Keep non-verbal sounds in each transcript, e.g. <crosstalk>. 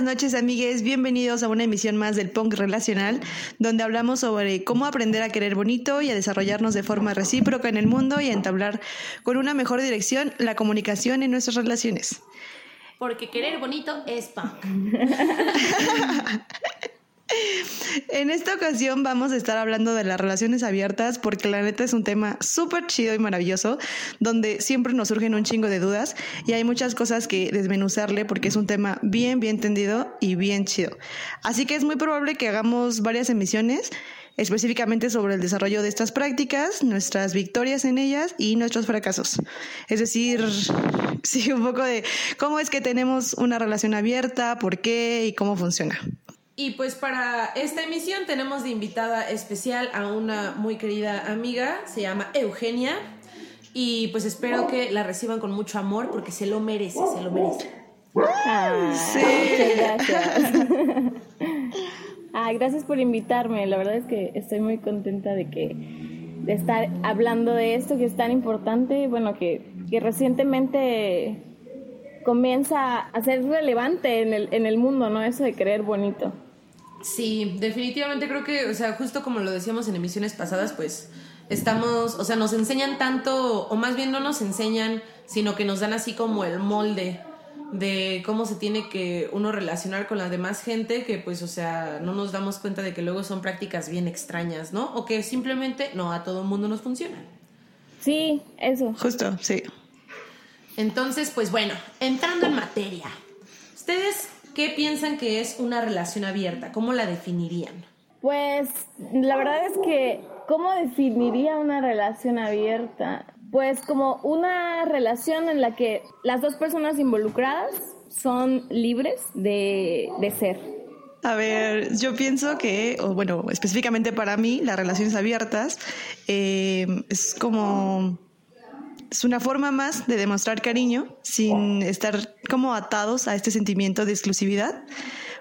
buenas noches, amigues. Bienvenidos a una emisión más del Punk Relacional, donde hablamos sobre cómo aprender a querer bonito y a desarrollarnos de forma recíproca en el mundo y a entablar con una mejor dirección la comunicación en nuestras relaciones. Porque querer bonito es punk. <laughs> En esta ocasión vamos a estar hablando de las relaciones abiertas porque la neta es un tema súper chido y maravilloso donde siempre nos surgen un chingo de dudas y hay muchas cosas que desmenuzarle porque es un tema bien, bien entendido y bien chido. Así que es muy probable que hagamos varias emisiones específicamente sobre el desarrollo de estas prácticas, nuestras victorias en ellas y nuestros fracasos. Es decir, <laughs> sí, un poco de cómo es que tenemos una relación abierta, por qué y cómo funciona. Y pues para esta emisión tenemos de invitada especial a una muy querida amiga, se llama Eugenia. Y pues espero que la reciban con mucho amor porque se lo merece, se lo merece. Ah, sí. gracias. ah, gracias por invitarme. La verdad es que estoy muy contenta de que de estar hablando de esto que es tan importante, bueno, que, que recientemente comienza a ser relevante en el, en el mundo, ¿no? Eso de creer bonito. Sí, definitivamente creo que, o sea, justo como lo decíamos en emisiones pasadas, pues estamos, o sea, nos enseñan tanto, o más bien no nos enseñan, sino que nos dan así como el molde de cómo se tiene que uno relacionar con la demás gente, que pues, o sea, no nos damos cuenta de que luego son prácticas bien extrañas, ¿no? O que simplemente no a todo el mundo nos funciona. Sí, eso. Justo, sí. Entonces, pues bueno, entrando en materia. Ustedes ¿Qué piensan que es una relación abierta? ¿Cómo la definirían? Pues la verdad es que, ¿cómo definiría una relación abierta? Pues como una relación en la que las dos personas involucradas son libres de, ser. A ver, yo pienso que, o bueno, específicamente para mí, las relaciones abiertas eh, es como es una forma más de demostrar cariño sin estar como atados a este sentimiento de exclusividad,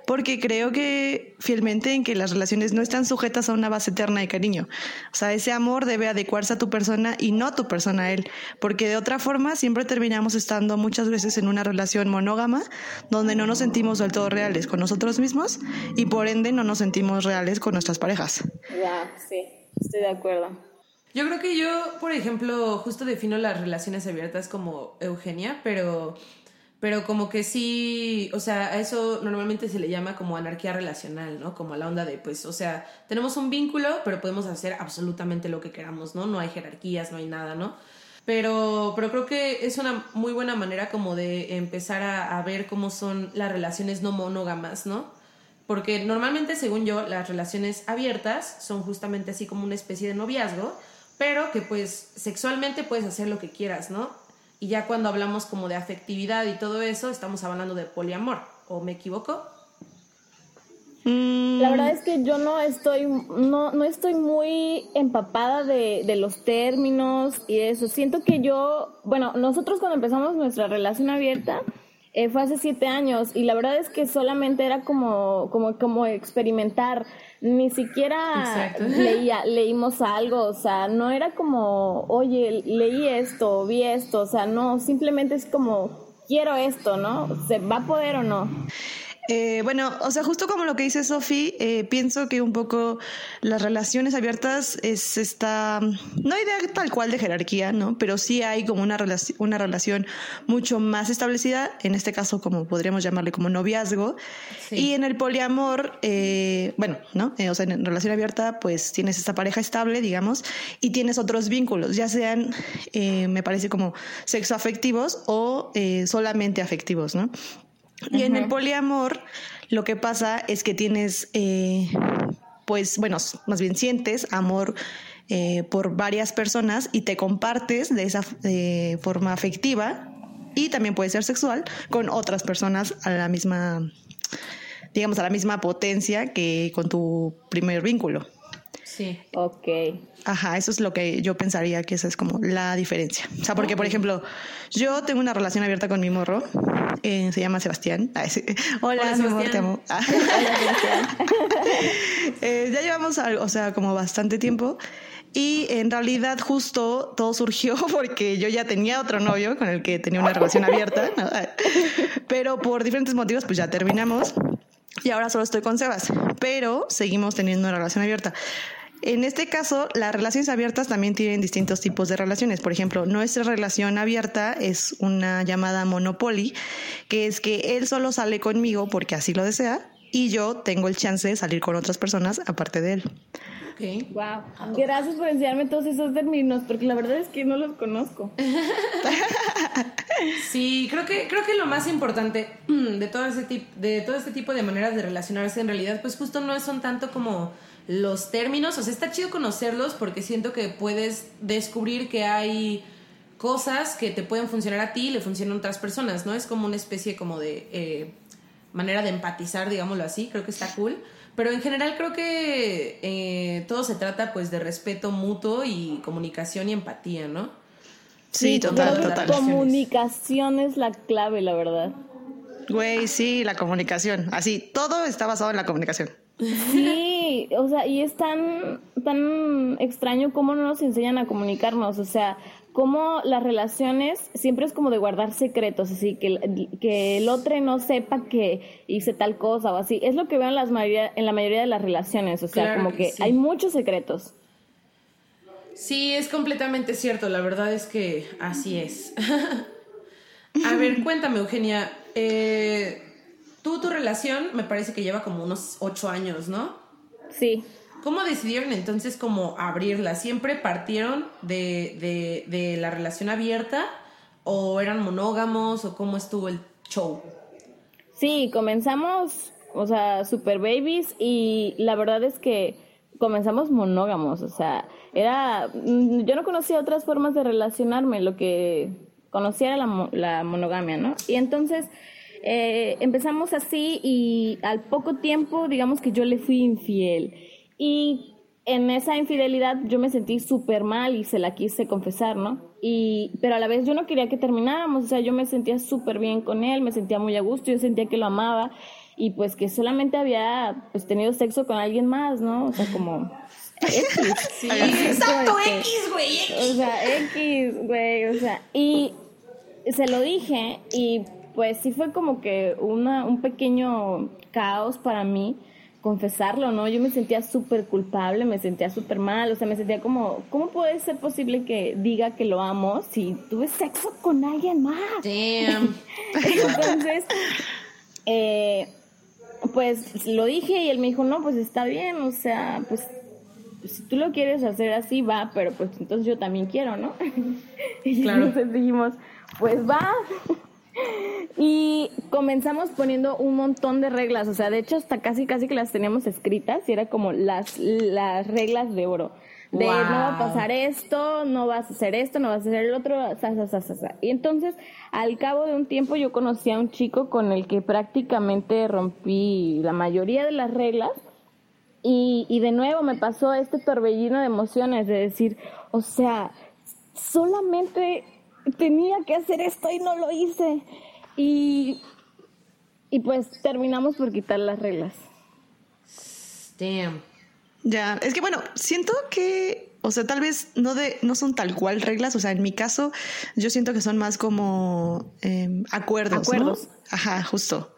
porque creo que fielmente en que las relaciones no están sujetas a una base eterna de cariño. O sea, ese amor debe adecuarse a tu persona y no tu persona a él, porque de otra forma siempre terminamos estando muchas veces en una relación monógama donde no nos sentimos del todo reales con nosotros mismos y por ende no nos sentimos reales con nuestras parejas. Ya, sí, estoy de acuerdo. Yo creo que yo, por ejemplo, justo defino las relaciones abiertas como Eugenia, pero, pero como que sí, o sea, a eso normalmente se le llama como anarquía relacional, ¿no? Como la onda de, pues, o sea, tenemos un vínculo, pero podemos hacer absolutamente lo que queramos, ¿no? No hay jerarquías, no hay nada, ¿no? Pero, pero creo que es una muy buena manera como de empezar a, a ver cómo son las relaciones no monógamas, ¿no? Porque normalmente, según yo, las relaciones abiertas son justamente así como una especie de noviazgo, pero que pues sexualmente puedes hacer lo que quieras, ¿no? Y ya cuando hablamos como de afectividad y todo eso, estamos hablando de poliamor, ¿o me equivoco? La verdad es que yo no estoy, no, no estoy muy empapada de, de, los términos y eso. Siento que yo, bueno, nosotros cuando empezamos nuestra relación abierta, eh, fue hace siete años y la verdad es que solamente era como, como, como experimentar ni siquiera leía, <laughs> leímos algo, o sea, no era como, oye, leí esto, vi esto, o sea, no, simplemente es como, quiero esto, ¿no? ¿Se va a poder o no? Eh, bueno, o sea, justo como lo que dice Sofi, eh, pienso que un poco las relaciones abiertas es esta, no idea tal cual de jerarquía, ¿no? Pero sí hay como una, relación una relación mucho más establecida, en este caso como podríamos llamarle como noviazgo. Y en el poliamor, eh, bueno, ¿no? o sea, en relación abierta, pues tienes esta pareja estable, digamos, y tienes otros vínculos, ya sean, me parece como sexoafectivos o solamente afectivos, ¿no? Y en el poliamor lo que pasa es que tienes, eh, pues, bueno, más bien sientes amor eh, por varias personas y te compartes de esa eh, forma afectiva y también puede ser sexual con otras personas a la misma, digamos, a la misma potencia que con tu primer vínculo. Sí. Ok. Ajá, eso es lo que yo pensaría que esa es como la diferencia. O sea, porque, por ejemplo, yo tengo una relación abierta con mi morro, eh, se llama Sebastián. <laughs> Hola, mi amor, te amo. <laughs> Hola, Sebastián. <laughs> Eh, ya llevamos, o sea, como bastante tiempo. Y en realidad justo todo surgió porque yo ya tenía otro novio con el que tenía una relación abierta, pero por diferentes motivos pues ya terminamos y ahora solo estoy con Sebas, pero seguimos teniendo una relación abierta. En este caso, las relaciones abiertas también tienen distintos tipos de relaciones. Por ejemplo, nuestra relación abierta es una llamada monopoly, que es que él solo sale conmigo porque así lo desea y yo tengo el chance de salir con otras personas aparte de él. Wow. Gracias por enseñarme todos esos términos, porque la verdad es que no los conozco. <laughs> sí, creo que, creo que lo más importante <clears throat> de todo, ese de todo este tipo de maneras de relacionarse en realidad, pues justo no son tanto como los términos, o sea, está chido conocerlos porque siento que puedes descubrir que hay cosas que te pueden funcionar a ti y le funcionan a otras personas, ¿no? Es como una especie como de eh, manera de empatizar, digámoslo así, creo que está cool. Pero en general creo que eh, todo se trata pues de respeto mutuo y comunicación y empatía, ¿no? Sí, total, total. Comunicación es la clave, la verdad. Güey, sí, la comunicación. Así, todo está basado en la comunicación. Sí, o sea, y es tan, tan extraño cómo no nos enseñan a comunicarnos, o sea, cómo las relaciones siempre es como de guardar secretos, así que, que el otro no sepa que hice tal cosa o así. Es lo que veo en, las mayoría, en la mayoría de las relaciones, o sea, como que, hay muchos secretos. Sí, es completamente cierto, la verdad es que así es. <laughs> a ver, cuéntame, Eugenia. Eh, Tú, tu relación, me parece que lleva como unos ocho años, ¿no? Sí. ¿Cómo decidieron entonces como abrirla? ¿Siempre partieron de, de, la relación abierta o eran monógamos o cómo estuvo el show? Sí, comenzamos, o sea, super babies y la verdad es que comenzamos monógamos, o sea, era, mm, yo no conocía otras formas de relacionarme, lo que conocía era la, la monogamia, ¿no? Y entonces eh, empezamos así y al poco tiempo, digamos que yo le fui infiel. Y en esa infidelidad yo me sentí súper mal y se la quise confesar, ¿no? Y, pero a la vez yo no quería que termináramos, o sea, yo me sentía súper bien con él, me sentía muy a gusto, yo sentía que lo amaba y pues que solamente había pues tenido sexo con alguien más, ¿no? O sea, como <laughs> X. Sí, exacto, X, güey. O sea, X, güey, o sea, y se lo dije y pues sí fue como que una, un pequeño caos para mí confesarlo, ¿no? Yo me sentía súper culpable, me sentía súper mal, o sea, me sentía como, ¿cómo puede ser posible que diga que lo amo si tuve sexo con alguien más? Damn. <laughs> Entonces, eh, pues lo dije y él me dijo, no, pues está bien, o sea, pues si tú lo quieres hacer así, va, pero pues entonces yo también quiero, ¿no? <laughs> y entonces dijimos, pues va. <laughs> Y comenzamos poniendo un montón de reglas, o sea, de hecho hasta casi casi que las teníamos escritas y era como las, las reglas de oro. De no va a pasar esto, no vas a hacer esto, no vas a hacer el otro, Y entonces, al cabo de un tiempo, yo conocí a un chico con el que prácticamente rompí la mayoría de las reglas. Y, y de nuevo me pasó este torbellino de emociones de decir, o sea, solamente tenía que hacer esto y no lo hice. Y, y pues terminamos por quitar las reglas. Damn. Ya, es que bueno, siento que, o sea, tal vez no de, no son tal cual reglas, o sea, en mi caso, yo siento que son más como em, acuerdos. Acuerdos. Ajá, justo.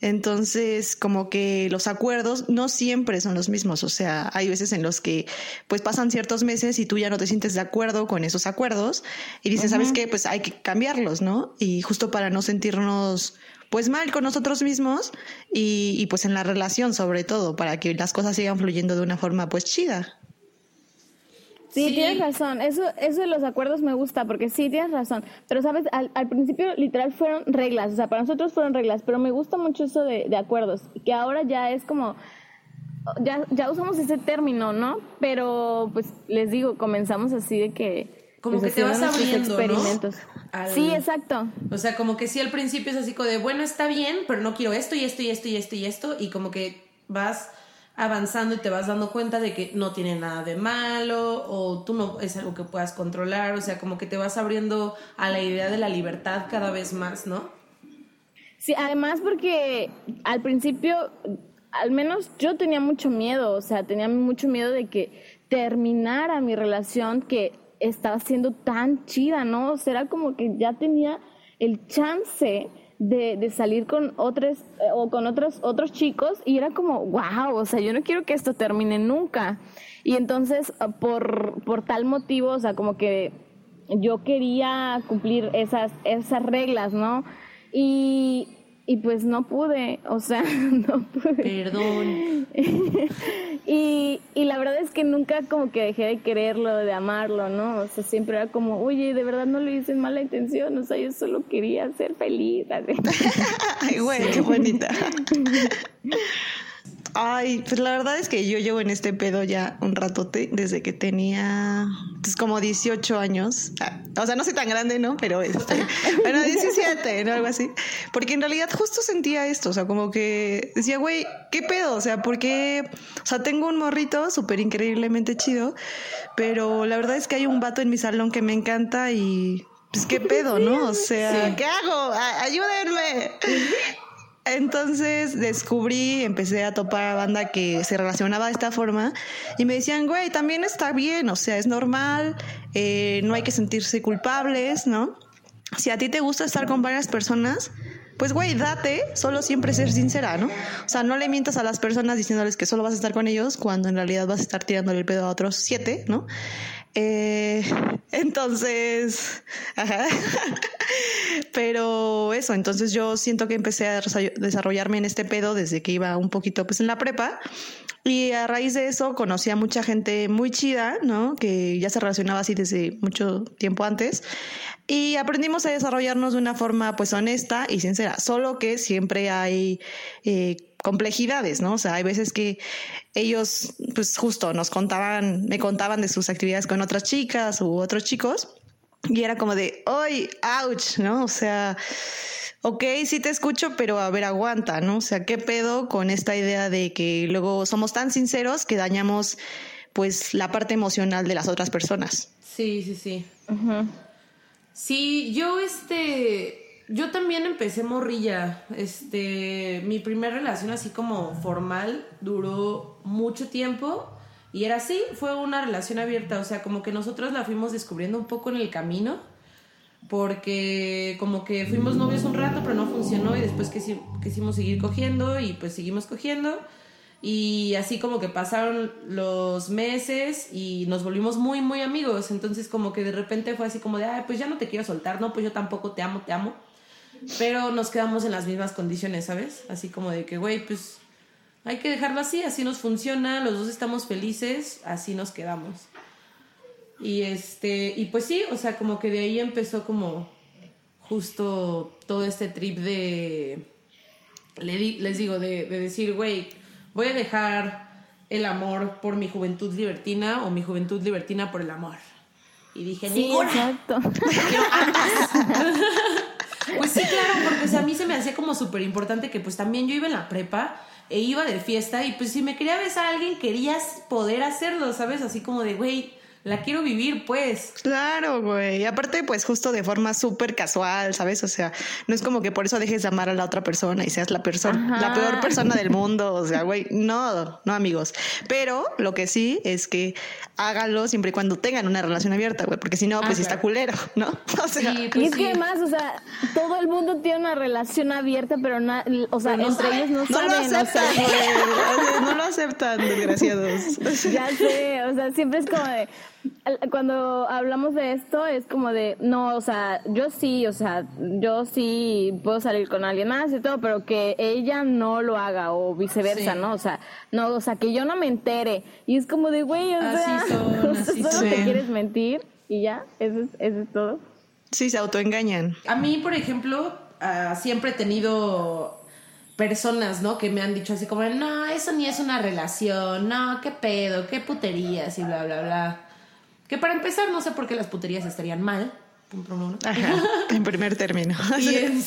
Entonces, como que los acuerdos no siempre son los mismos. O sea, hay veces en los que pues pasan ciertos meses y tú ya no te sientes de acuerdo con esos acuerdos y dices, ¿sabes qué? Pues hay que cambiarlos, ¿no? Y justo para no sentirnos pues mal con nosotros mismos y, y pues en la relación sobre todo, para que las cosas sigan fluyendo de una forma pues chida. Sí, tienes razón. Eso, eso de los acuerdos me gusta porque sí, tienes razón. Pero, ¿sabes? Al, al, principio, literal, fueron reglas. O sea, para nosotros fueron reglas. Pero me gusta mucho eso de, de acuerdos. Que ahora ya es como... Ya, ya usamos ese término, ¿no? Pero, pues, les digo, comenzamos así de que... Como pues, que te vas abriendo, experimentos. Sí, exacto. O sea, como que sí al principio es así como de, bueno, está bien, pero no quiero esto y esto y esto y esto y esto. Y como que vas avanzando y te vas dando cuenta de que no tiene nada de malo o tú no es algo que puedas controlar, o sea, como que te vas abriendo a la idea de la libertad cada vez más, ¿no? Sí, además porque al principio, al menos yo tenía mucho miedo, o sea, tenía mucho miedo de que terminara mi relación que estaba siendo tan chida, ¿no? O sea, era como que ya tenía el chance de, de salir con otros eh, o con otros otros chicos y era como, wow, o sea, yo no quiero que esto termine nunca. Y entonces, ah, por, por tal motivo, o sea, como que yo quería cumplir esas, esas reglas, ¿no? Y, y pues no pude, o sea, <laughs> no pude. Perdón. <laughs> y, y la verdad es que nunca como que dejé de quererlo, de amarlo, ¿no? O sea, siempre era como, oye, de verdad no lo hice en mala intención, o sea, yo solo quería ser feliz. <laughs> Ay, güey, qué bonita. Ay, pues la verdad es que yo llevo en este pedo ya un ratote, desde que tenía pues como 18 años. Ah, O sea, no soy tan grande, ¿no? Pero este, <laughs> bueno, 17, ¿no? Algo así. Porque en realidad justo sentía esto, o sea, como que decía, güey, ¿qué pedo? O sea, porque, o sea, tengo un morrito súper increíblemente chido, pero la verdad es que hay un vato en mi salón que me encanta y pues qué pedo, ¿no? O sea, Sí. ¿qué hago? Ayúdenme. <laughs> Entonces descubrí, empecé a topar a banda que se relacionaba de esta forma y me decían, güey, también está bien, o sea, es normal, eh, no hay que sentirse culpables, ¿no? Si a ti te gusta estar con varias personas, pues güey, date, solo siempre ser sincera, ¿no? O sea, no le mientas a las personas diciéndoles que solo vas a estar con ellos cuando en realidad vas a estar tirándole el pedo a otros siete, ¿no? Eh, <laughs> entonces, ajá. <laughs> Pero eso, entonces yo siento que empecé a desa- desarrollarme en este pedo desde que iba un poquito pues en la prepa. Y a raíz de eso conocí a mucha gente muy chida, ¿no? Que ya se relacionaba así desde mucho tiempo antes. Y aprendimos a desarrollarnos de una forma pues honesta y sincera. Solo que siempre hay eh, complejidades, ¿no? O sea, hay veces que ellos pues justo nos contaban, me contaban de sus actividades con otras chicas u otros chicos. Y era como de, ¡ay, ouch! ¿No? O sea, ok, sí te escucho, pero a ver, aguanta, ¿no? O sea, ¿qué pedo con esta idea de que luego somos tan sinceros que dañamos, pues, la parte emocional de las otras personas? Sí, sí, sí. Sí, yo este, yo también empecé morrilla. Este, mi primera relación así como formal duró mucho tiempo y era así, fue una relación abierta, o sea, como que nosotros la fuimos descubriendo un poco en el camino porque como que fuimos novios un rato, pero no funcionó y después quisi- quisimos seguir cogiendo y pues seguimos cogiendo. Y así como que pasaron los meses y nos volvimos muy, muy amigos. Entonces como que de repente fue así como de, ay, pues ya no te quiero soltar, no, pues yo tampoco te amo, te amo. Pero nos quedamos en las mismas condiciones, ¿sabes? Así como de que, güey, pues hay que dejarlo así, así nos funciona, los dos estamos felices, así nos quedamos. Y este, y pues sí, o sea, como que de ahí empezó como justo todo este trip de, le di- les digo, de, de decir, güey, voy a dejar el amor por mi juventud libertina o mi juventud libertina por el amor. Y dije, Sí, ninguna. exacto. Ambas. <laughs> <laughs> Pues sí, claro, porque a mí se me hacía como súper importante que pues también yo iba en la prepa e iba de fiesta y pues si me quería besar a alguien querías poder hacerlo, ¿sabes? Así como de, güey, la quiero vivir, pues. Claro, güey. Y aparte, pues justo de forma súper casual, ¿sabes? O sea, no es como que por eso dejes de amar a la otra persona y seas la persona, la peor persona del mundo. O sea, güey, no, no, amigos. Pero lo que sí es que háganlo siempre y cuando tengan una relación abierta, güey, porque si no, pues Ah, está claro. culero, ¿no? <laughs> O sea, Sí, Y pues es sí. que además, o sea, todo el mundo tiene una relación abierta, pero na- o sea, Pero no entre saben. ellos no, no lo saben, o aceptan. O sea, <laughs> No lo aceptan, desgraciados. Ya sé, o sea, siempre es como de, cuando hablamos de esto es como de, no, o sea, yo sí, o sea, yo sí puedo salir con alguien más y todo, pero que ella no lo haga o viceversa, Sí. ¿no? O sea, no, o sea, que yo no me entere. Y es como de, güey, o Así sea, <laughs> solo son. te quieres mentir y ya, eso es, eso es todo. Sí, se autoengañan. A mí, por ejemplo, ah, siempre he tenido personas, ¿no? Que me han dicho así como, no, eso ni es una relación, no, qué pedo, qué puterías y bla, bla, bla. Que para empezar, no sé por qué las puterías estarían mal. Punto número uno. Ajá, en primer término. <laughs> Y en,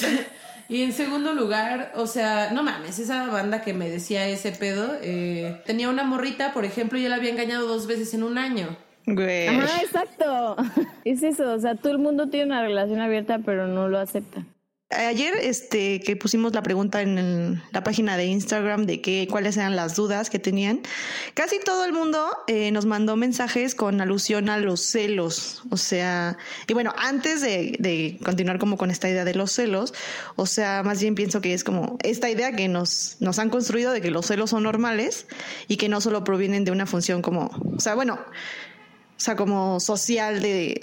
y en segundo lugar, o sea, no mames, esa banda que me decía ese pedo, eh, tenía una morrita, por ejemplo, y yo la había engañado dos veces en un año. Güey. Ajá, exacto. <laughs> Es eso, o sea, todo el mundo tiene una relación abierta, pero no lo acepta. Ayer este, que pusimos la pregunta en la página de Instagram de que, cuáles eran las dudas que tenían, casi todo el mundo eh, nos mandó mensajes con alusión a los celos. O sea, y bueno, antes de, de, continuar como con esta idea de los celos, o sea, más bien pienso que es como esta idea que nos, nos han construido de que los celos son normales y que no solo provienen de una función como, o sea, bueno, o sea, como social de,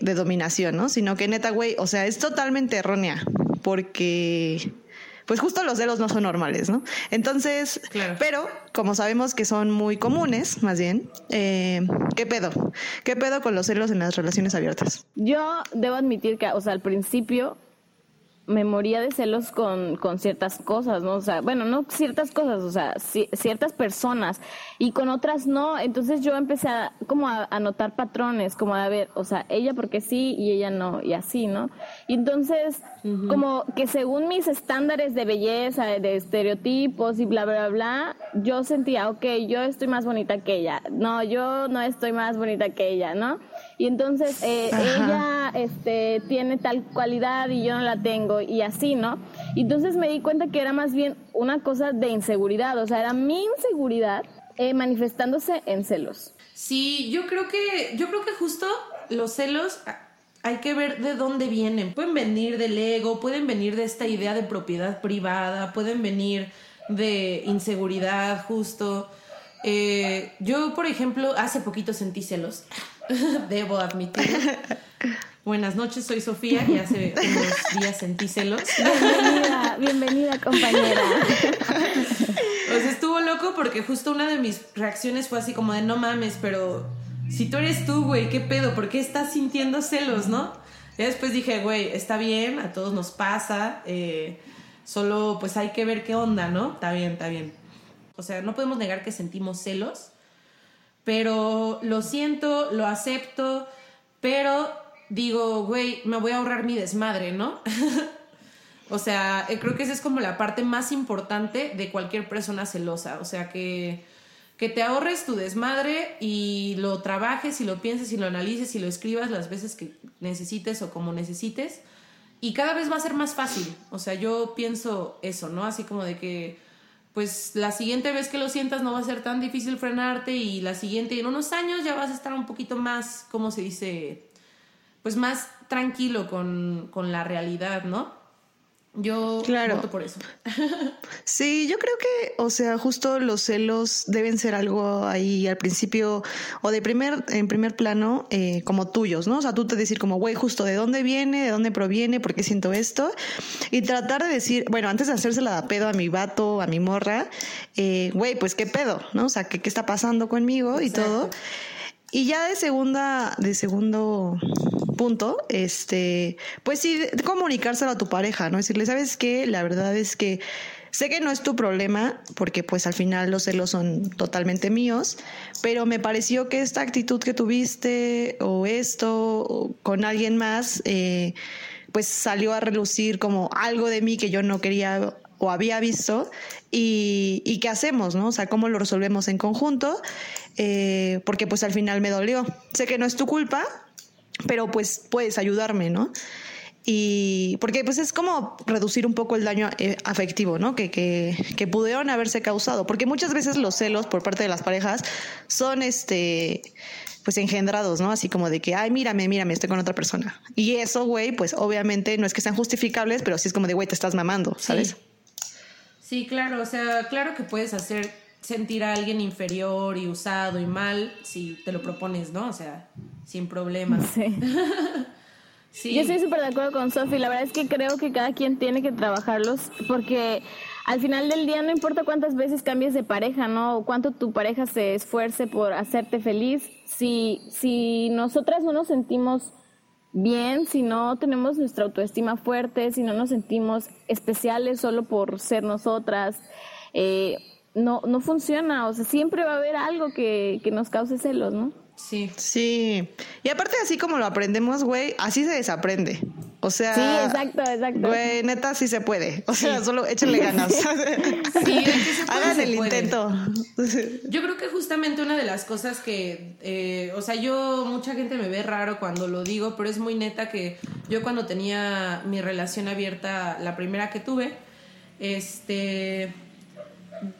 de, dominación, ¿no? Sino que neta, güey, o sea, es totalmente errónea, porque pues justo los celos no son normales, ¿no? Entonces, pero como sabemos que son muy comunes, más bien, eh, ¿qué pedo? ¿Qué pedo con los celos en las relaciones abiertas? Yo debo admitir que, o sea, al principio me moría de celos con, con, ciertas cosas, ¿no? O sea, bueno, no ciertas cosas, o sea, ciertas personas y con otras no. Entonces yo empecé a, como a, notar patrones, como a ver, o sea, ella porque sí y ella no, y así, ¿no? Y entonces, como que según mis estándares de belleza, de estereotipos y bla, bla, bla, yo sentía, ok, yo estoy más bonita que ella. No, yo no estoy más bonita que ella, ¿no? Y entonces eh, ella este, tiene tal cualidad y yo no la tengo y así, ¿no? Entonces me di cuenta que era más bien una cosa de inseguridad, o sea, era mi inseguridad eh, manifestándose en celos. Sí, yo creo que, yo creo que justo los celos hay que ver de dónde vienen. Pueden venir del ego, pueden venir de esta idea de propiedad privada, pueden venir de inseguridad justo. Eh, yo, por ejemplo, hace poquito sentí celos. <laughs> Debo admitir. Buenas noches, soy Sofía y hace unos días sentí celos. Bienvenida, bienvenida compañera. O sea, estuvo loco porque justo una de mis reacciones fue así como de no mames, pero si tú eres tú, güey, ¿qué pedo? ¿Por qué estás sintiendo celos, no? Y después dije, güey, está bien, a todos nos pasa, eh, solo pues hay que ver qué onda, ¿no? Está bien, está bien. O sea, no podemos negar que sentimos celos, pero lo siento, lo acepto, pero digo, güey, me voy a ahorrar mi desmadre, ¿no? <laughs> o sea, eh, creo que esa es como la parte más importante de cualquier persona celosa, o sea, que, que te ahorres tu desmadre y lo trabajes y lo pienses y lo analices y lo escribas las veces que necesites o como necesites. Y cada vez va a ser más fácil. O sea, yo pienso eso, ¿no? Así como de que pues la siguiente vez que lo sientas no va a ser tan difícil frenarte y la siguiente en unos años ya vas a estar un poquito más, ¿cómo se dice? Pues más tranquilo con, con la realidad, ¿no? Yo claro. voto por eso. <laughs> sí, yo creo que, o sea, justo los celos deben ser algo ahí al principio o de primer, en primer plano, eh, como tuyos, ¿no? O sea, tú te decir como, güey, justo de dónde viene, de dónde proviene, por qué siento esto, y tratar de decir, bueno, antes de hacérsela de pedo a mi vato, a mi morra, eh, güey, pues qué pedo, ¿no? O sea, qué, qué está pasando conmigo y todo. Y ya de segunda, de segundo punto, este, pues sí, comunicárselo a tu pareja, ¿no? Decirle, ¿sabes qué? La verdad es que sé que no es tu problema, porque pues al final los celos son totalmente míos, pero me pareció que esta actitud que tuviste o esto con alguien más, eh, pues salió a relucir como algo de mí que yo no quería o había visto y, qué hacemos, ¿no? O sea, cómo lo resolvemos en conjunto, eh, porque pues al final me dolió. Sé que no es tu culpa, pero pues puedes ayudarme, ¿no? Y porque pues es como reducir un poco el daño eh, afectivo, ¿no? Que, que, que, pudieron haberse causado. Porque muchas veces los celos por parte de las parejas son este pues engendrados, ¿no? Así como de que, ay, mírame, mírame, estoy con otra persona. Y eso, güey, pues obviamente no es que sean justificables, pero sí es como de, güey, te estás mamando, ¿sabes? sí, claro, o sea, claro que puedes hacer sentir a alguien inferior y usado y mal si te lo propones, ¿no? O sea, sin problemas. <laughs> Sí. Yo estoy súper de acuerdo con Sofi. La verdad es que creo que cada quien tiene que trabajarlos porque al final del día no importa cuántas veces cambies de pareja, ¿no? O cuánto tu pareja se esfuerce por hacerte feliz. Si, si nosotras no nos sentimos bien, si no tenemos nuestra autoestima fuerte, si no nos sentimos especiales solo por ser nosotras, eh, no, no funciona. O sea, siempre va a haber algo que, que nos cause celos, ¿no? Sí. Sí. Y aparte, así como lo aprendemos, güey, así se desaprende. O sea, sí, exacto, exacto. Güey, neta sí se puede. O sea, solo échenle ganas. Sí, Hagan el intento. Yo creo que justamente una de las cosas que, eh, o sea, yo, mucha gente me ve raro cuando lo digo, pero es muy neta que yo cuando tenía mi relación abierta, la primera que tuve, este,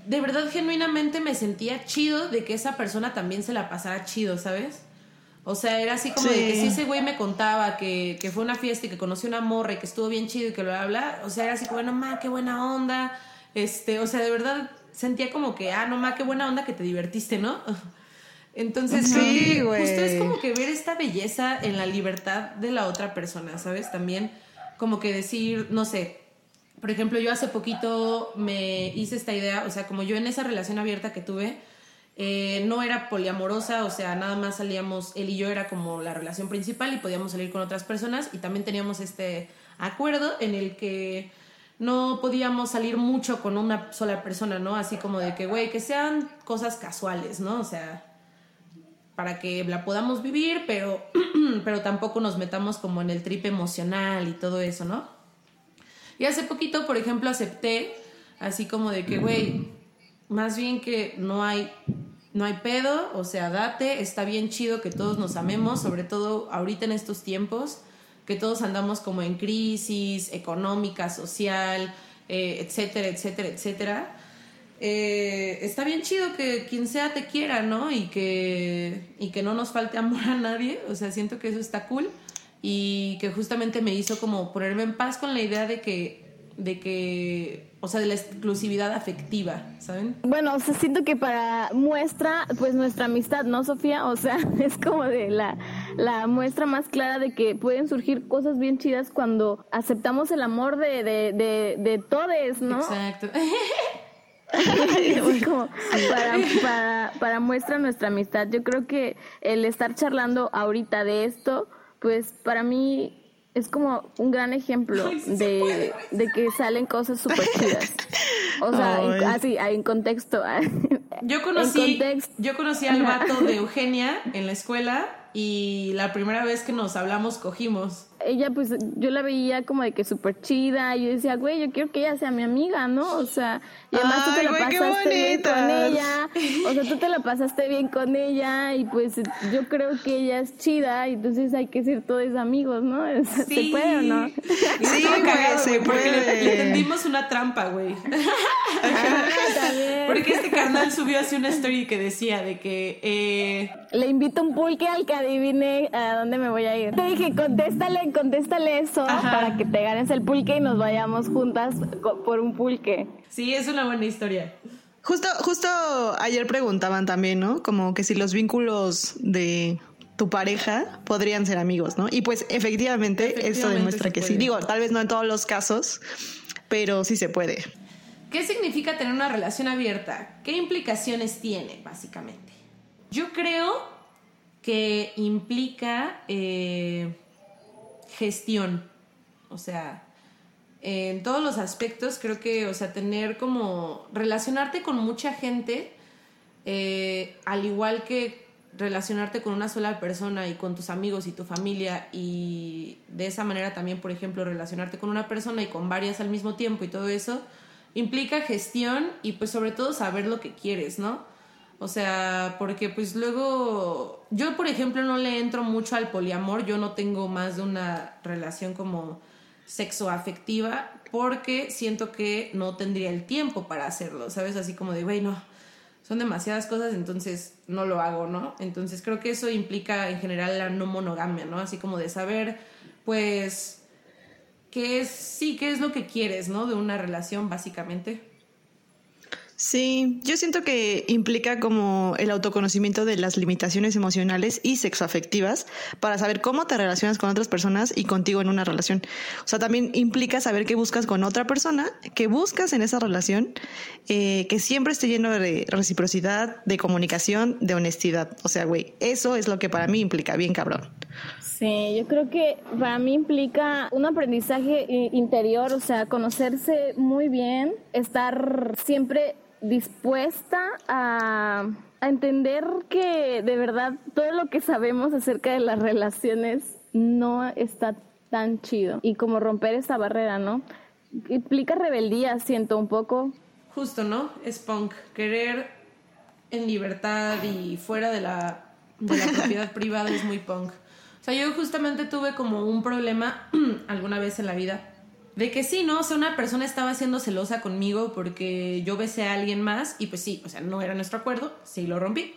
de verdad genuinamente me sentía chido de que esa persona también se la pasara chido, ¿sabes? O sea, era así como de que si ese güey me contaba que, que, fue una fiesta y que conoció una morra y que estuvo bien chido y que lo habla, o sea, era así como, no ma, qué buena onda. Este, o sea, de verdad sentía como que, ah, no ma, qué buena onda que te divertiste, ¿no? <laughs> Entonces, sí, justo es como que ver esta belleza en la libertad de la otra persona, ¿sabes? También como que decir, no sé, por ejemplo, yo hace poquito me hice esta idea, o sea, como yo en esa relación abierta que tuve, eh, no era poliamorosa, o sea, nada más salíamos, él y yo era como la relación principal y podíamos salir con otras personas y también teníamos este acuerdo en el que no podíamos salir mucho con una sola persona, ¿no? Así como de que, güey, que sean cosas casuales, ¿no? O sea, para que la podamos vivir, pero, <clears throat> pero tampoco nos metamos como en el trip emocional y todo eso, ¿no? Y hace poquito, por ejemplo, acepté así como de que, güey, más bien que no hay no hay pedo, o sea, date, está bien chido que todos nos amemos, sobre todo ahorita en estos tiempos, que todos andamos como en crisis económica, social, eh, etcétera, etcétera, etcétera. Eh, está bien chido que quien sea te quiera, ¿no? Y que, y que no nos falte amor a nadie, o sea, siento que eso está cool y que justamente me hizo como ponerme en paz con la idea de que de que, o sea, de la exclusividad afectiva, ¿saben? Bueno, o sea, siento que para muestra, pues nuestra amistad, ¿no, Sofía? O sea, <laughs> es como de la, la muestra más clara de que pueden surgir cosas bien chidas cuando aceptamos el amor de, de, de, de todes, ¿no? Exacto. <laughs> <laughs> como para, para, para muestra nuestra amistad. Yo creo que el estar charlando ahorita de esto, pues para mí es como un gran ejemplo de, de, que salen cosas súper chidas. O sea, así, <laughs> en contexto. Yo conocí, yo conocí al vato de <laughs> Eugenia en la escuela y la primera vez que nos hablamos cogimos ella pues yo la veía como de que súper chida y yo decía, güey, yo quiero que ella sea mi amiga, ¿no? O sea, y además tú te la pasaste bien con ella, o sea, tú te la pasaste bien con ella y pues yo creo que ella es chida y entonces hay que ser todos amigos, ¿no? <laughs> ¿Se puede o no? Sí, <laughs> güey, se porque Le, tendimos una trampa, güey. <laughs> porque este carnal subió así una story que decía de que... Eh... Le invito un pulque al que adivine a dónde me voy a ir. Te dije, contéstale contéstale eso para que te ganes el pulque y nos vayamos juntas por un pulque. Sí, es una buena historia. Justo, justo ayer preguntaban también, ¿no? Como que si los vínculos de tu pareja podrían ser amigos, ¿no? Y pues efectivamente, eso demuestra que sí. Digo, tal vez no en todos los casos, pero sí se puede. ¿Qué significa tener una relación abierta? ¿Qué implicaciones tiene, básicamente? Yo creo que implica eh, gestión. O sea, en todos los aspectos creo que, o sea, tener como relacionarte con mucha gente, eh, al igual que relacionarte con una sola persona y con tus amigos y tu familia y de esa manera también, por ejemplo, relacionarte con una persona y con varias al mismo tiempo y todo eso, implica gestión y pues sobre todo saber lo que quieres, ¿no? O sea, porque pues luego, yo por ejemplo no le entro mucho al poliamor, yo no tengo más de una relación como sexoafectiva porque siento que no tendría el tiempo para hacerlo, ¿sabes? Así como de, güey, no, son demasiadas cosas, entonces no lo hago, ¿no? Entonces creo que eso implica en general la no monogamia, ¿no? Así como de saber, pues, qué es, sí, qué es lo que quieres, ¿no? De una relación, básicamente. Sí, yo siento que implica como el autoconocimiento de las limitaciones emocionales y sexoafectivas para saber cómo te relacionas con otras personas y contigo en una relación. O sea, también implica saber qué buscas con otra persona, qué buscas en esa relación, eh, que siempre esté lleno de reciprocidad, de comunicación, de honestidad. O sea, güey, eso es lo que para mí implica, bien cabrón. Sí, yo creo que para mí implica un aprendizaje interior, o sea, conocerse muy bien, estar siempre dispuesta a, entender que de verdad todo lo que sabemos acerca de las relaciones no está tan chido. Y como romper esa barrera, ¿no? Implica rebeldía, siento un poco. Justo, ¿no? Es punk. Querer en libertad y fuera de la, de la propiedad <laughs> privada es muy punk. O sea, yo justamente tuve como un problema <clears throat> alguna vez en la vida de que sí, ¿no? O sea, una persona estaba siendo celosa conmigo porque yo besé a alguien más y pues sí, o sea, no era nuestro acuerdo, sí lo rompí.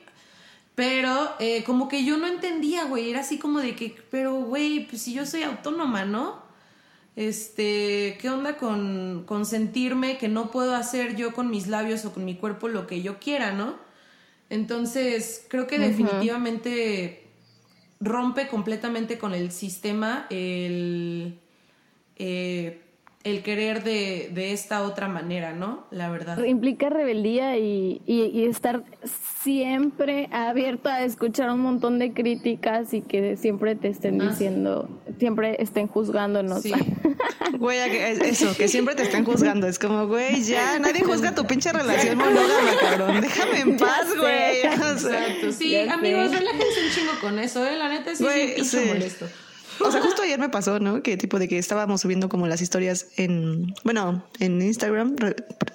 Pero eh, como que yo no entendía, güey, era así como de que, pero güey, pues si yo soy autónoma, ¿no? Este, ¿qué onda con, con sentirme que no puedo hacer yo con mis labios o con mi cuerpo lo que yo quiera, ¿no? Entonces, creo que definitivamente rompe completamente con el sistema el... Eh, el querer de, de, esta otra manera, ¿no? La verdad. Implica rebeldía y, y, estar siempre abierto a escuchar un montón de críticas y que siempre te estén ah, diciendo, siempre estén juzgándonos. Sí. <laughs> güey, eso, que siempre te estén juzgando. Es como, güey, ya, nadie juzga tu pinche relación monógama, cabrón. Déjame en paz, güey. Exacto. Sí, amigos, relájense un chingo con eso, ¿eh? La neta sí es un molesto. O sea, justo ayer me pasó, ¿no? Que tipo de que estábamos subiendo como las historias en, bueno, en Instagram,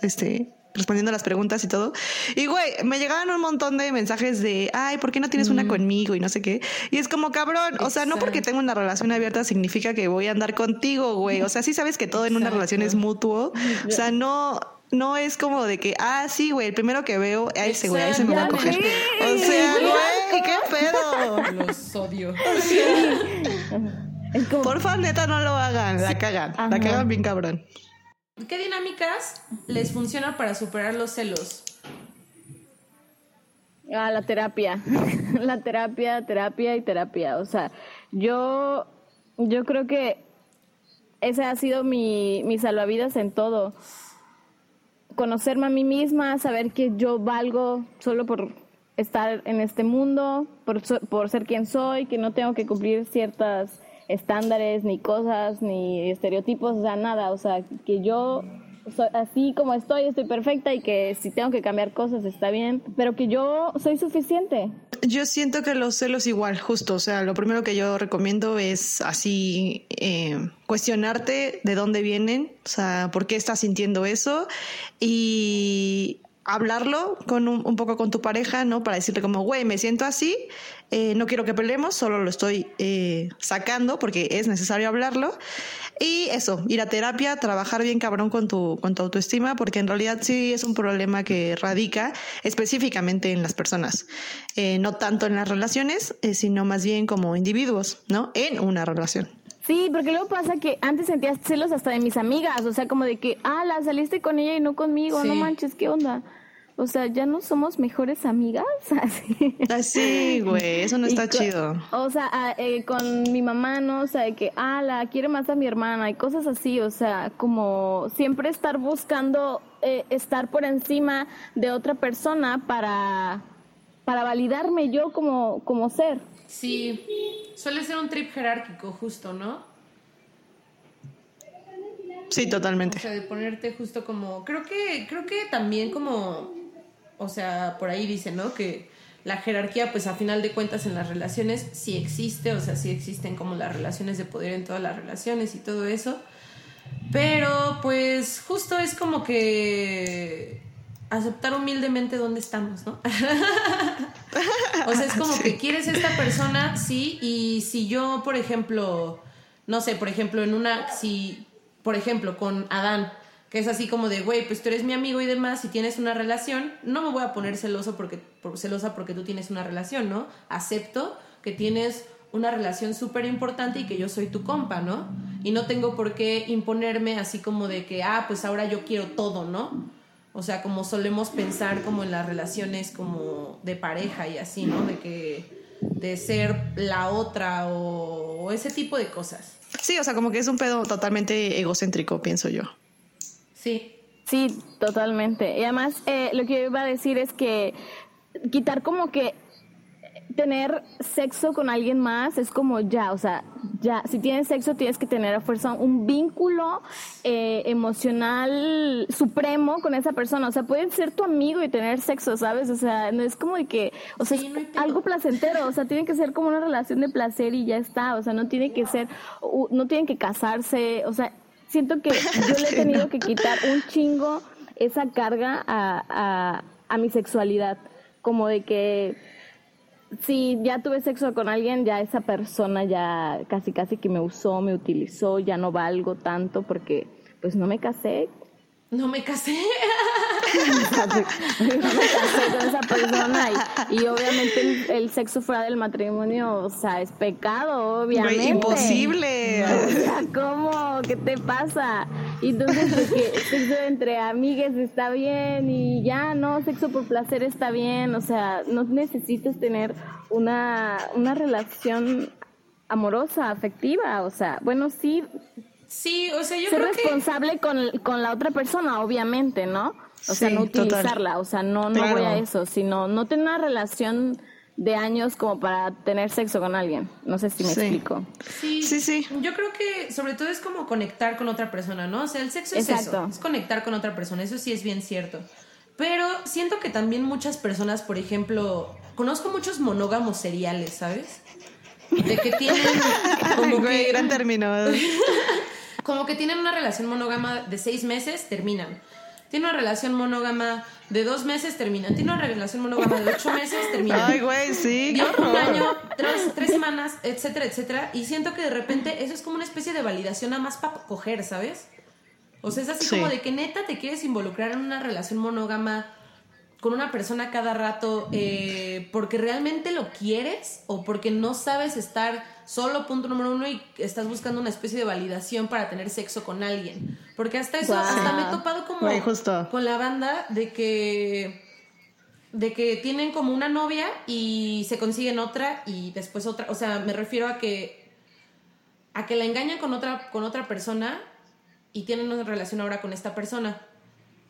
este, respondiendo a las preguntas y todo. Y güey, me llegaban un montón de mensajes de, ay, ¿por qué no tienes una mm. conmigo? Y no sé qué. Y es como, cabrón, o sea, no porque tengo una relación abierta significa que voy a andar contigo, güey. O sea, sí sabes que todo en una relación es mutuo. O sea, no, no es como de que, ah, sí, güey, el primero que veo, a ese güey, a ese me va a coger. O sea, güey, qué pedo. Los odio. <laughs> Por favor, neta, no lo hagan, la cagan, la cagan bien cabrón. ¿Qué dinámicas les funciona para superar los celos? Ah, la terapia. <laughs> la terapia, terapia y terapia. O sea, yo, yo creo que ese ha sido mi, mi salvavidas en todo conocerme a mí misma, saber que yo valgo solo por estar en este mundo, por, por ser quien soy, que no tengo que cumplir ciertas estándares, ni cosas, ni estereotipos, o sea, nada, o sea, que yo soy así como estoy, estoy perfecta y que si tengo que cambiar cosas está bien, pero que yo soy suficiente. Yo siento que los celos igual, justo, o sea, lo primero que yo recomiendo es así eh, cuestionarte de dónde vienen, o sea, por qué estás sintiendo eso. Y hablarlo con un, poco con tu pareja, ¿no? Para decirle como, güey, me siento así, eh, no quiero que peleemos, solo lo estoy eh, sacando porque es necesario hablarlo. Y eso, ir a terapia, trabajar bien cabrón con tu, con tu autoestima, porque en realidad sí es un problema que radica específicamente en las personas, eh, no tanto en las relaciones, sino más bien como individuos, ¿no? En una relación. Sí, porque luego pasa que antes sentías celos hasta de mis amigas, o sea, como de que, ah, la saliste con ella y no conmigo, no manches, ¿qué onda? O sea, ya no somos mejores amigas. <laughs> Así, Así güey, eso no está chido. O sea, ah, eh, con mi mamá, ¿no? O sea, de que, ah, la quiere más a mi hermana y cosas así. O sea, como siempre estar buscando eh, estar por encima de otra persona para, para validarme yo como, como ser. Sí, suele ser un trip jerárquico, justo, ¿no? Sí, totalmente. O sea, de ponerte justo como. Creo que, creo que también como. O sea, por ahí dice, ¿no? Que la jerarquía, pues a final de cuentas en las relaciones sí existe, o sea, sí existen como las relaciones de poder en todas las relaciones y todo eso. Pero pues justo es como que aceptar humildemente dónde estamos, ¿no? <laughs> <laughs> o sea, es como que quieres esta persona, sí, y si yo, por ejemplo, no sé, por ejemplo, en una, si, por ejemplo, con Adán, que es así como de, güey, pues tú eres mi amigo y demás, si tienes una relación, no me voy a poner celoso porque, celosa porque tú tienes una relación, ¿no? Acepto que tienes una relación súper importante y que yo soy tu compa, ¿no? Y no tengo por qué imponerme así como de que, ah, pues ahora yo quiero todo, ¿no? O sea, como solemos pensar como en las relaciones como de pareja y así, ¿no? De que de ser la otra o, ese tipo de cosas. Sí, o sea, como que es un pedo totalmente egocéntrico, pienso yo. Sí. Sí, totalmente. Y además, eh, lo que yo iba a decir es que quitar como que tener sexo con alguien más es como ya, o sea, ya, si tienes sexo tienes que tener a fuerza un vínculo eh, emocional supremo con esa persona. O sea, pueden ser tu amigo y tener sexo, ¿sabes? O sea, no es como de que, o sea, algo placentero, o sea, tiene que ser como una relación de placer y ya está, o sea, no tiene que ser, no tienen que casarse, o sea, siento que yo le he <laughs> tenido que quitar un chingo esa carga a, a, a mi sexualidad, como de que si ya tuve sexo con alguien, ya esa persona ya casi casi que me usó, me utilizó, ya no valgo tanto porque pues no me casé no me casé. <laughs> no me casé con esa persona y, obviamente el, sexo fuera del matrimonio, o sea, es pecado, obviamente. imposible. O sea, ¿cómo? ¿Qué te pasa? Y entonces que sexo entre amigues está bien y ya, no, sexo por placer está bien, o sea, no necesitas tener una, una relación amorosa, afectiva, o sea, bueno, sí, Sí, o sea, yo Ser creo responsable con, con, la otra persona, obviamente, ¿no? O sea, no utilizarla, o sea, no, no voy a eso, sino no tener una relación de años como para tener sexo con alguien. No sé si me explico. Sí, sí, sí. Yo creo que sobre todo es como conectar con otra persona, ¿no? O sea, el sexo es eso, es conectar con otra persona, eso sí es bien cierto. Pero siento que también muchas personas, por ejemplo, conozco muchos monógamos seriales, ¿sabes? De que tienen <laughs> como que gran término. <laughs> como que tienen una relación monógama de seis meses, terminan. Tienen una relación monógama de dos meses, terminan. Tienen una relación monógama de ocho meses, terminan. Ay, güey, sí. un año, tres, tres, semanas, etcétera, etcétera. Y siento que de repente eso es como una especie de validación nada más para coger, ¿sabes? O sea, es así como de que neta te quieres involucrar en una relación monógama con una persona cada rato eh, porque realmente lo quieres o porque no sabes estar solo, punto número uno, y estás buscando una especie de validación para tener sexo con alguien. Porque hasta eso, hasta me he topado como con la banda de que de que tienen como una novia y se consiguen otra y después otra, o sea, me refiero a que a que la engañan con otra con otra persona y tienen una relación ahora con esta persona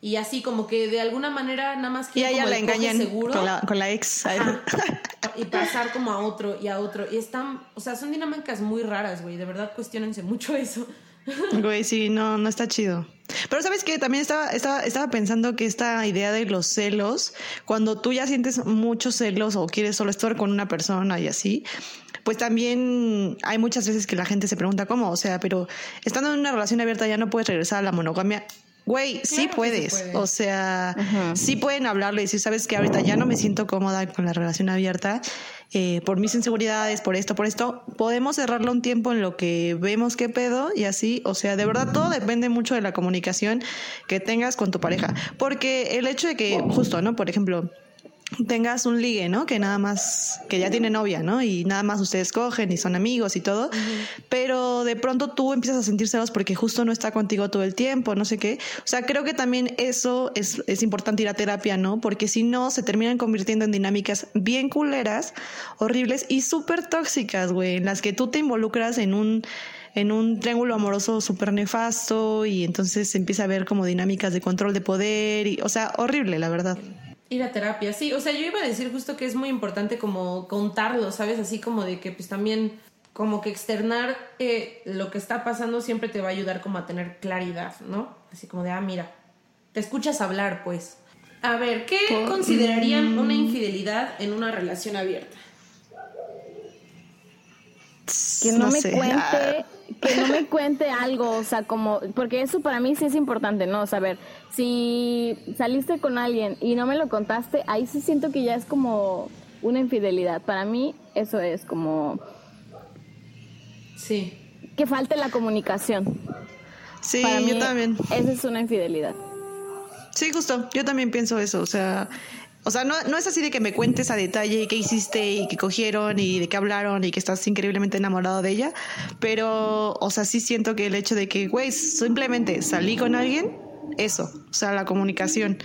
y así como que de alguna manera nada más quieren y ella la engañan seguro. con la, con la ex y pasar como a otro y a otro. Y están o sea son dinámicas muy raras güey. De verdad cuestionense mucho eso. <laughs> Güey sí no no está chido. Pero sabes que también estaba, estaba, estaba pensando que esta idea de los celos, cuando tú ya sientes muchos celos o quieres solo estar con una persona y así, pues también hay muchas veces que la gente se pregunta cómo, o sea, pero estando en una relación abierta ya no puedes regresar a la monogamia. Güey, sí puedes. O sea, sí pueden hablarle y decir, sabes que ahorita ya no me siento cómoda con la relación abierta eh, por mis inseguridades, por esto, por esto. Podemos cerrarlo un tiempo en lo que vemos qué pedo y así. O sea, de verdad todo depende mucho de la comunicación que tengas con tu pareja. Porque el hecho de que, justo, ¿no? Por ejemplo, tengas un ligue, ¿no? Que nada más, que ya tiene novia, ¿no? Y nada más ustedes cogen y son amigos y todo, pero de pronto tú empiezas a sentir celos porque justo no está contigo todo el tiempo, no sé qué. O sea, creo que también eso es, es importante ir a terapia, ¿no? Porque si no, se terminan convirtiendo en dinámicas bien culeras, horribles y súper tóxicas, güey, en las que tú te involucras en un en un triángulo amoroso súper nefasto y entonces se empieza a ver como dinámicas de control de poder y, o sea, horrible, la verdad. Ir a terapia, sí. O sea, yo iba a decir justo que es muy importante como contarlo, ¿sabes? Así como de que pues también como que externar eh, lo que está pasando siempre te va a ayudar como a tener claridad, ¿no? Así como de, ah, mira, te escuchas hablar, pues. A ver, ¿qué considerarían una infidelidad en una relación abierta? Que no, me cuente que no me cuente algo, o sea, como, porque eso para mí sí es importante, ¿no? Saber, si saliste con alguien y no me lo contaste, ahí sí siento que ya es como una infidelidad. Para mí eso es como... Sí. Que falte la comunicación. Sí, yo también. Esa es una infidelidad. Sí, justo, yo también pienso eso, o sea, o sea, no, no es así de que me cuentes a detalle qué hiciste y qué cogieron y de qué hablaron y que estás increíblemente enamorado de ella, pero, o sea, sí siento que el hecho de que, güey, simplemente salí con alguien, eso, o sea, la comunicación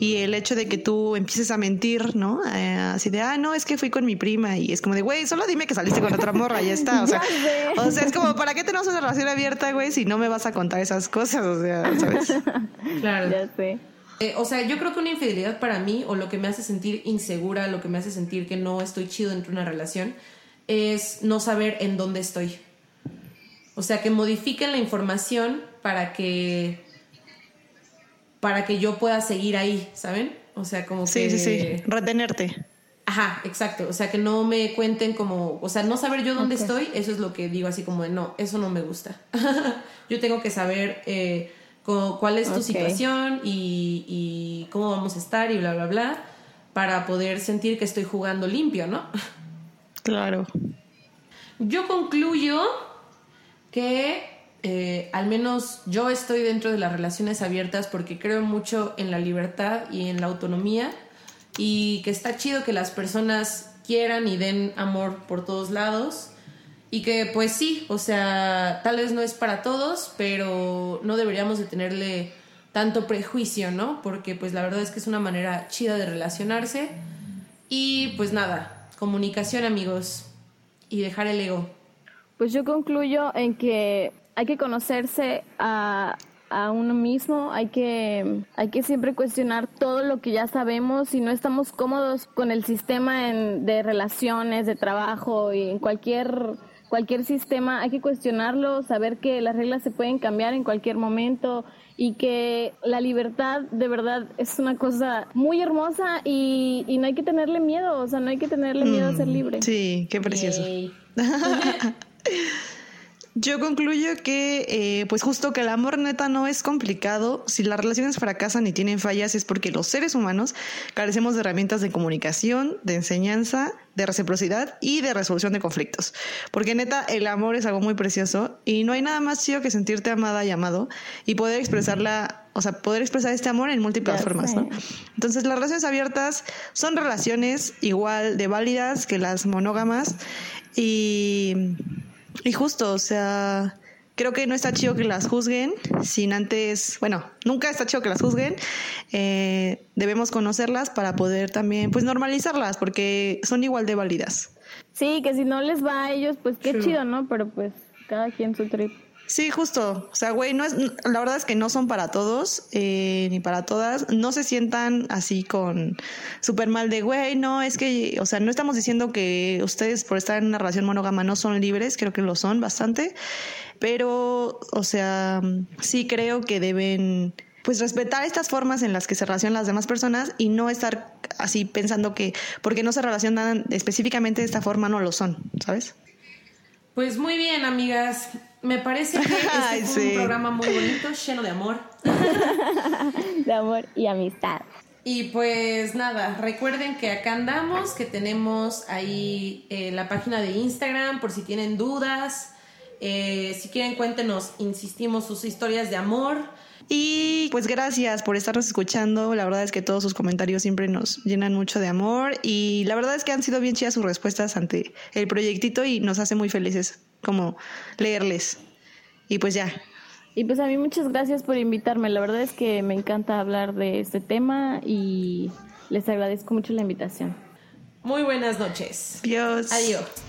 y el hecho de que tú empieces a mentir, ¿no? Eh, así de, ah, no, es que fui con mi prima y es como de, güey, solo dime que saliste con otra morra, ya está, o sea, <laughs> o sea, es como, ¿para qué tenemos una relación abierta, güey, si no me vas a contar esas cosas? O sea, ¿sabes? <laughs> Claro. Ya sé. Eh, o sea, yo creo que una infidelidad para mí, o lo que me hace sentir insegura, lo que me hace sentir que no estoy chido dentro de una relación, es no saber en dónde estoy. O sea, que modifiquen la información para que para que yo pueda seguir ahí, ¿saben? O sea, como que Sí, sí, sí, retenerte. Ajá, exacto. O sea, que no me cuenten como, o sea, no saber yo dónde estoy, eso es lo que digo así como de, no, eso no me gusta. <laughs> yo tengo que saber eh, cuál es tu situación y, y cómo vamos a estar y bla, bla, bla, para poder sentir que estoy jugando limpio, ¿no? Claro. Yo concluyo que eh, al menos yo estoy dentro de las relaciones abiertas porque creo mucho en la libertad y en la autonomía y que está chido que las personas quieran y den amor por todos lados y que pues sí, o sea, tal vez no es para todos, pero no deberíamos de tenerle tanto prejuicio, ¿no? Porque pues la verdad es que es una manera chida de relacionarse y pues nada, comunicación amigos y dejar el ego. Pues yo concluyo en que hay que conocerse a, a uno mismo, hay que, hay que siempre cuestionar todo lo que ya sabemos. Si no estamos cómodos con el sistema de relaciones, de trabajo y en cualquier, cualquier sistema, hay que cuestionarlo, saber que las reglas se pueden cambiar en cualquier momento y que la libertad de verdad es una cosa muy hermosa y, y no hay que tenerle miedo, o sea, no hay que tenerle miedo a ser libre. Mm, Sí, qué precioso. <laughs> Yo concluyo que, eh, pues justo que el amor neta no es complicado. Si las relaciones fracasan y tienen fallas es porque los seres humanos carecemos de herramientas de comunicación, de enseñanza, de reciprocidad y de resolución de conflictos. Porque neta, el amor es algo muy precioso y no hay nada más chido que sentirte amada y amado y poder expresarla, o sea, poder expresar este amor en múltiples formas. Entonces, las relaciones abiertas son relaciones igual de válidas que las monógamas y, y justo, o sea, creo que no está chido que las juzguen sin antes, bueno, nunca está chido que las juzguen. Eh, debemos conocerlas para poder también, pues, normalizarlas porque son igual de válidas. Sí, que si no les va a ellos, pues qué chido, ¿no? Pero pues cada quien su trip. Sí, justo. O sea, güey, no es, la verdad es que no son para todos, eh, ni para todas. No se sientan así con súper mal de, güey, no, es que, o sea, no estamos diciendo que ustedes por estar en una relación monógama no son libres, creo que lo son bastante, pero, o sea, sí creo que deben, pues, respetar estas formas en las que se relacionan las demás personas y no estar así pensando que porque no se relacionan específicamente de esta forma no lo son, ¿sabes? Pues muy bien, amigas. Me parece que <laughs> este Ay, fue sí. un programa muy bonito, lleno de amor. <laughs> De amor y amistad. Y pues nada, recuerden que acá andamos, que tenemos ahí eh, la página de Instagram por si tienen dudas. Eh, si quieren, cuéntenos, insistimos, sus historias de amor. Y pues gracias por estarnos escuchando. La verdad es que todos sus comentarios siempre nos llenan mucho de amor y la verdad es que han sido bien chidas sus respuestas ante el proyectito y nos hace muy felices como leerles. Y pues ya. Y pues a mí muchas gracias por invitarme. La verdad es que me encanta hablar de este tema y les agradezco mucho la invitación. Muy buenas noches. Adiós. Adiós.